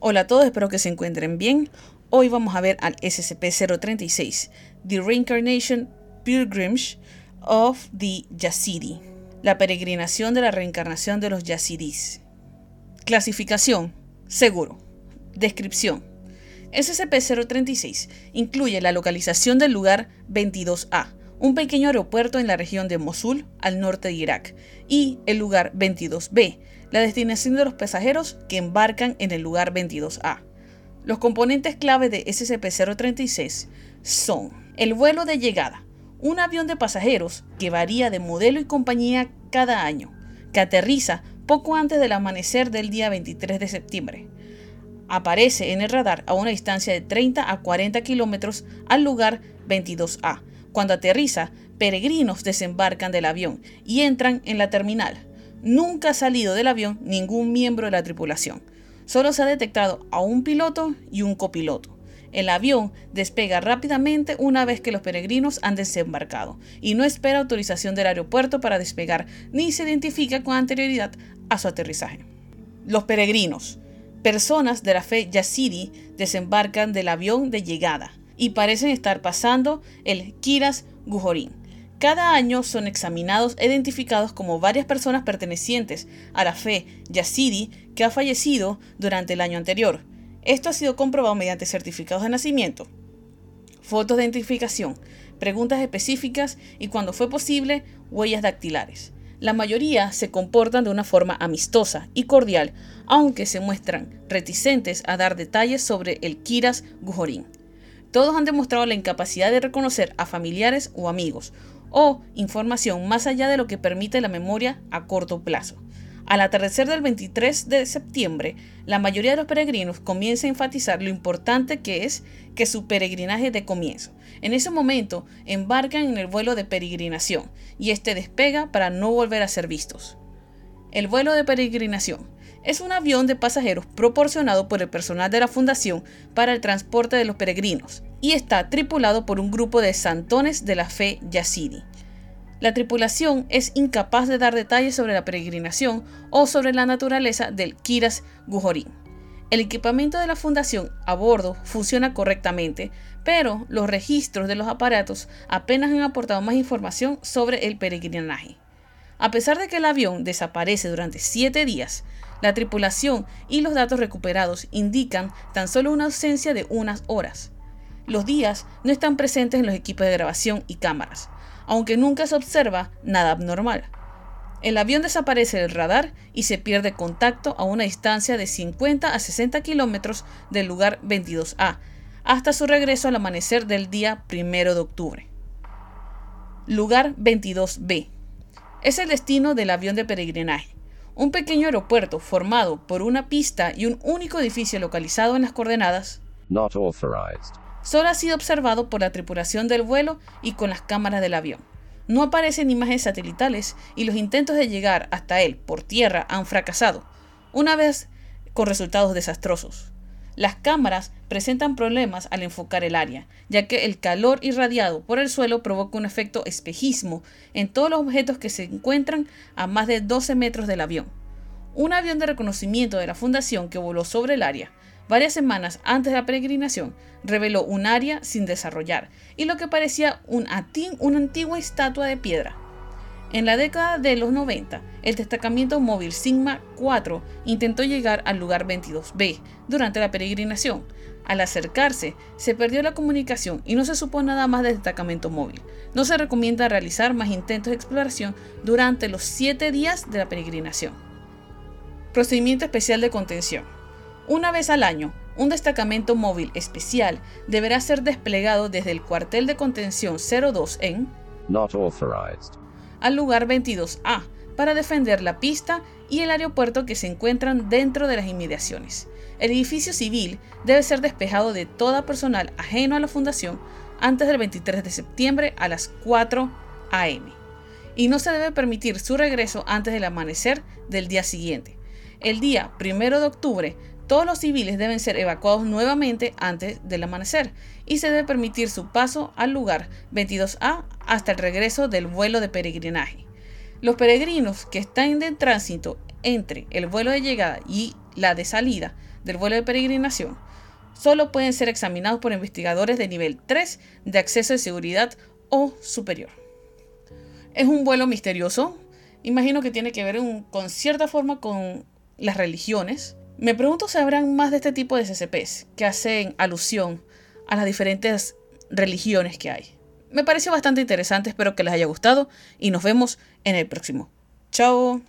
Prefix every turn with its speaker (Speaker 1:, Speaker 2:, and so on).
Speaker 1: Hola a todos, espero que se encuentren bien. Hoy vamos a ver al SCP-036, The Reincarnation Pilgrimage of the Yazidi, la peregrinación de la reencarnación de los Yazidis. Clasificación, seguro. Descripción. SCP-036 incluye la localización del lugar 22A, un pequeño aeropuerto en la región de Mosul, al norte de Irak, y el lugar 22B, la destinación de los pasajeros que embarcan en el lugar 22A. Los componentes clave de SCP-036 son el vuelo de llegada, un avión de pasajeros que varía de modelo y compañía cada año, que aterriza poco antes del amanecer del día 23 de septiembre. Aparece en el radar a una distancia de 30 a 40 kilómetros al lugar 22A. Cuando aterriza, peregrinos desembarcan del avión y entran en la terminal. Nunca ha salido del avión ningún miembro de la tripulación. Solo se ha detectado a un piloto y un copiloto. El avión despega rápidamente una vez que los peregrinos han desembarcado y no espera autorización del aeropuerto para despegar ni se identifica con anterioridad a su aterrizaje. Los peregrinos, personas de la fe yazidi, desembarcan del avión de llegada y parecen estar pasando el Kiras Gujorin cada año son examinados e identificados como varias personas pertenecientes a la fe yazidi que ha fallecido durante el año anterior. Esto ha sido comprobado mediante certificados de nacimiento, fotos de identificación, preguntas específicas y, cuando fue posible, huellas dactilares. La mayoría se comportan de una forma amistosa y cordial, aunque se muestran reticentes a dar detalles sobre el Kiras Gujorin. Todos han demostrado la incapacidad de reconocer a familiares o amigos, o información más allá de lo que permite la memoria a corto plazo. Al atardecer del 23 de septiembre, la mayoría de los peregrinos comienza a enfatizar lo importante que es que su peregrinaje de comienzo. En ese momento embarcan en el vuelo de peregrinación y este despega para no volver a ser vistos. El vuelo de peregrinación es un avión de pasajeros proporcionado por el personal de la Fundación para el transporte de los peregrinos y está tripulado por un grupo de santones de la fe yazidi. La tripulación es incapaz de dar detalles sobre la peregrinación o sobre la naturaleza del Kiras Gujorin. El equipamiento de la fundación a bordo funciona correctamente, pero los registros de los aparatos apenas han aportado más información sobre el peregrinaje. A pesar de que el avión desaparece durante siete días, la tripulación y los datos recuperados indican tan solo una ausencia de unas horas. Los días no están presentes en los equipos de grabación y cámaras, aunque nunca se observa nada abnormal. El avión desaparece del radar y se pierde contacto a una distancia de 50 a 60 kilómetros del lugar 22A, hasta su regreso al amanecer del día 1 de octubre. Lugar 22B. Es el destino del avión de peregrinaje un pequeño aeropuerto formado por una pista y un único edificio localizado en las coordenadas solo ha sido observado por la tripulación del vuelo y con las cámaras del avión. No aparecen imágenes satelitales y los intentos de llegar hasta él por tierra han fracasado, una vez con resultados desastrosos. Las cámaras presentan problemas al enfocar el área, ya que el calor irradiado por el suelo provoca un efecto espejismo en todos los objetos que se encuentran a más de 12 metros del avión. Un avión de reconocimiento de la Fundación que voló sobre el área varias semanas antes de la peregrinación reveló un área sin desarrollar y lo que parecía un una antigua estatua de piedra. En la década de los 90, el destacamento móvil Sigma 4 intentó llegar al lugar 22B durante la peregrinación. Al acercarse, se perdió la comunicación y no se supo nada más del destacamento móvil. No se recomienda realizar más intentos de exploración durante los 7 días de la peregrinación. Procedimiento especial de contención. Una vez al año, un destacamento móvil especial deberá ser desplegado desde el cuartel de contención 02 en Not authorized al lugar 22A para defender la pista y el aeropuerto que se encuentran dentro de las inmediaciones. El edificio civil debe ser despejado de toda personal ajeno a la fundación antes del 23 de septiembre a las 4 am y no se debe permitir su regreso antes del amanecer del día siguiente. El día 1 de octubre todos los civiles deben ser evacuados nuevamente antes del amanecer y se debe permitir su paso al lugar 22A hasta el regreso del vuelo de peregrinaje. Los peregrinos que están en tránsito entre el vuelo de llegada y la de salida del vuelo de peregrinación solo pueden ser examinados por investigadores de nivel 3 de acceso de seguridad o superior. Es un vuelo misterioso. Imagino que tiene que ver con cierta forma con las religiones. Me pregunto si habrán más de este tipo de SCPs que hacen alusión a las diferentes religiones que hay. Me pareció bastante interesante, espero que les haya gustado y nos vemos en el próximo. Chao.